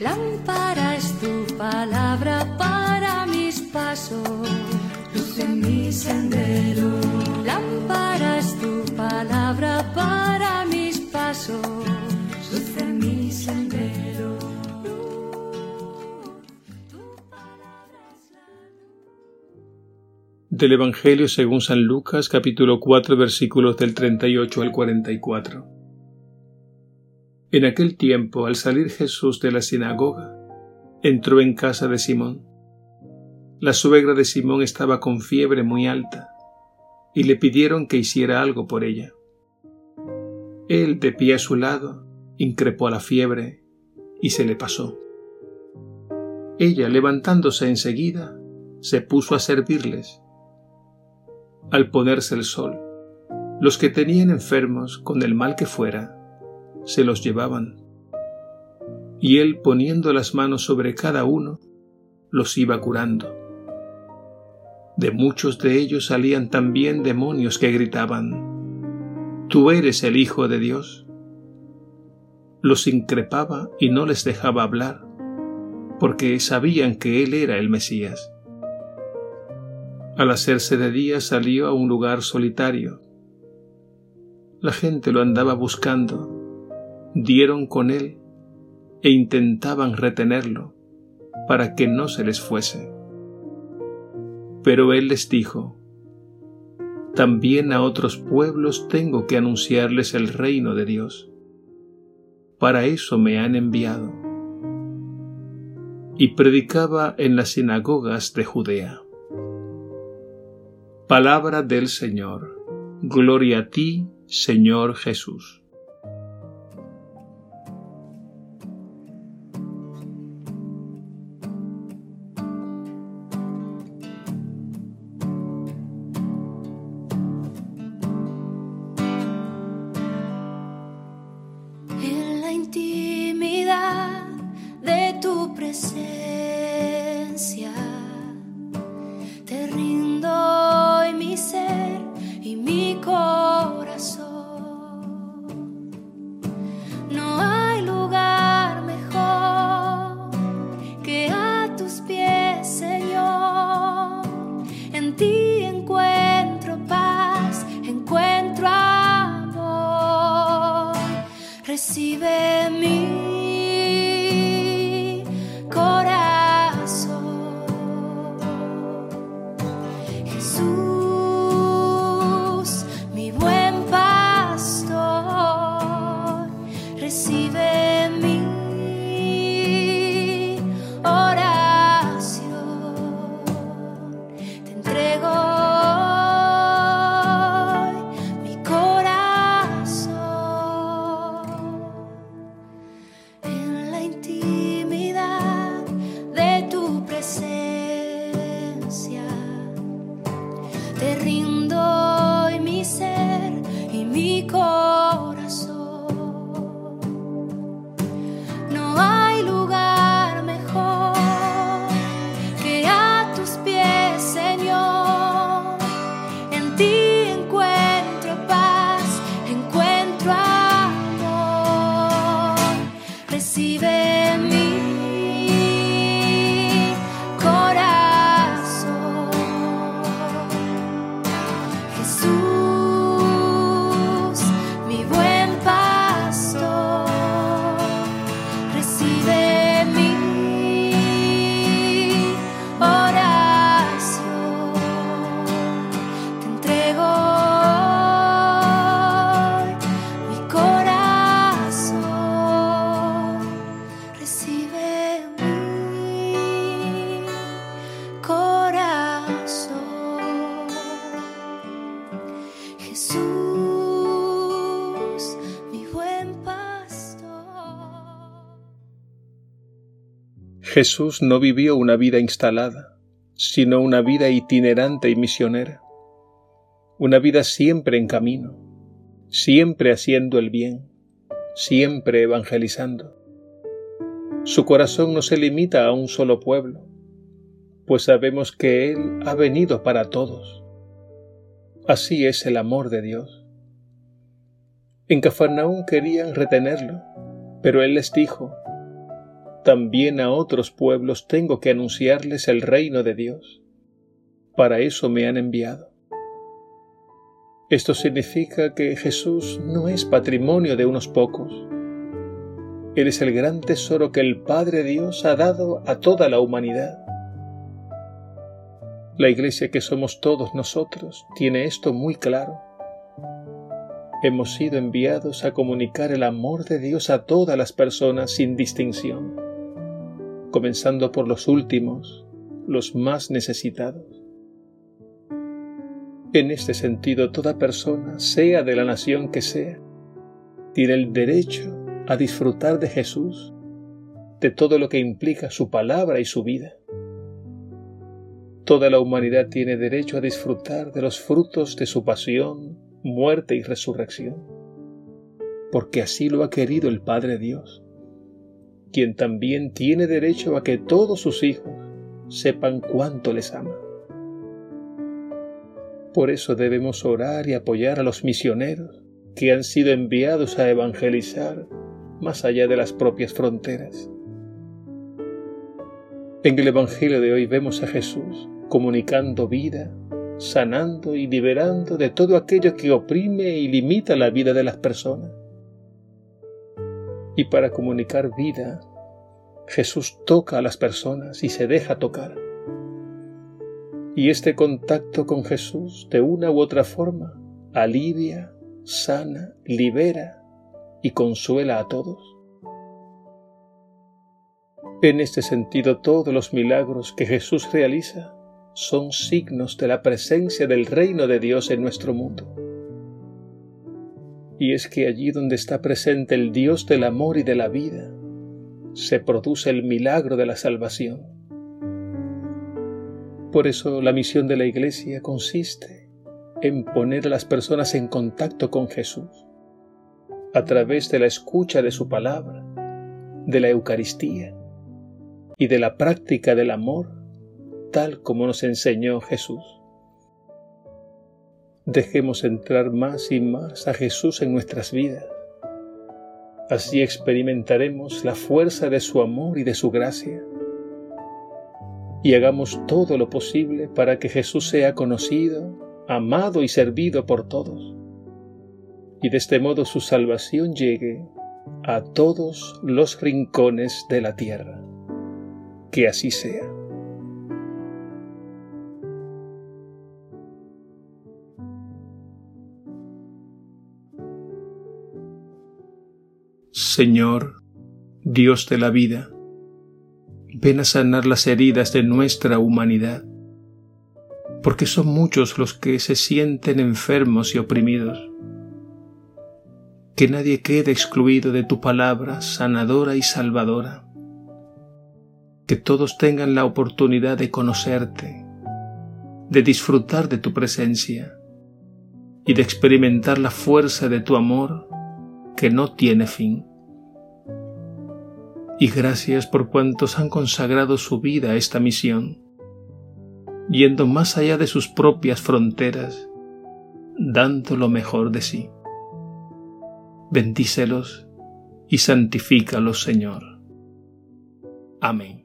Lámpara es tu palabra para mis pasos, luz en mi sendero. Lámpara es tu palabra para mis pasos, luz en mi sendero. Del Evangelio según San Lucas capítulo 4 versículos del 38 al 44. En aquel tiempo, al salir Jesús de la sinagoga, entró en casa de Simón. La suegra de Simón estaba con fiebre muy alta, y le pidieron que hiciera algo por ella. Él, de pie a su lado, increpó a la fiebre y se le pasó. Ella, levantándose enseguida, se puso a servirles. Al ponerse el sol, los que tenían enfermos con el mal que fuera, se los llevaban. Y él poniendo las manos sobre cada uno, los iba curando. De muchos de ellos salían también demonios que gritaban, Tú eres el Hijo de Dios. Los increpaba y no les dejaba hablar, porque sabían que Él era el Mesías. Al hacerse de día salió a un lugar solitario. La gente lo andaba buscando dieron con él e intentaban retenerlo para que no se les fuese. Pero él les dijo, también a otros pueblos tengo que anunciarles el reino de Dios. Para eso me han enviado. Y predicaba en las sinagogas de Judea. Palabra del Señor. Gloria a ti, Señor Jesús. intimidad de tu presencia. baby, me. Jesús no vivió una vida instalada, sino una vida itinerante y misionera, una vida siempre en camino, siempre haciendo el bien, siempre evangelizando. Su corazón no se limita a un solo pueblo, pues sabemos que Él ha venido para todos. Así es el amor de Dios. En Cafarnaún querían retenerlo, pero Él les dijo, también a otros pueblos tengo que anunciarles el reino de Dios. Para eso me han enviado. Esto significa que Jesús no es patrimonio de unos pocos. Él es el gran tesoro que el Padre Dios ha dado a toda la humanidad. La iglesia que somos todos nosotros tiene esto muy claro. Hemos sido enviados a comunicar el amor de Dios a todas las personas sin distinción, comenzando por los últimos, los más necesitados. En este sentido, toda persona, sea de la nación que sea, tiene el derecho a disfrutar de Jesús, de todo lo que implica su palabra y su vida. Toda la humanidad tiene derecho a disfrutar de los frutos de su pasión, muerte y resurrección, porque así lo ha querido el Padre Dios, quien también tiene derecho a que todos sus hijos sepan cuánto les ama. Por eso debemos orar y apoyar a los misioneros que han sido enviados a evangelizar más allá de las propias fronteras. En el Evangelio de hoy vemos a Jesús comunicando vida, sanando y liberando de todo aquello que oprime y limita la vida de las personas. Y para comunicar vida, Jesús toca a las personas y se deja tocar. Y este contacto con Jesús, de una u otra forma, alivia, sana, libera y consuela a todos. En este sentido, todos los milagros que Jesús realiza son signos de la presencia del reino de Dios en nuestro mundo. Y es que allí donde está presente el Dios del amor y de la vida, se produce el milagro de la salvación. Por eso la misión de la Iglesia consiste en poner a las personas en contacto con Jesús, a través de la escucha de su palabra, de la Eucaristía, y de la práctica del amor tal como nos enseñó Jesús. Dejemos entrar más y más a Jesús en nuestras vidas. Así experimentaremos la fuerza de su amor y de su gracia. Y hagamos todo lo posible para que Jesús sea conocido, amado y servido por todos. Y de este modo su salvación llegue a todos los rincones de la tierra que así sea. Señor, Dios de la vida, ven a sanar las heridas de nuestra humanidad, porque son muchos los que se sienten enfermos y oprimidos. Que nadie quede excluido de tu palabra sanadora y salvadora que todos tengan la oportunidad de conocerte, de disfrutar de tu presencia y de experimentar la fuerza de tu amor que no tiene fin. Y gracias por cuantos han consagrado su vida a esta misión, yendo más allá de sus propias fronteras, dando lo mejor de sí. Bendícelos y santifícalos, Señor. Amén.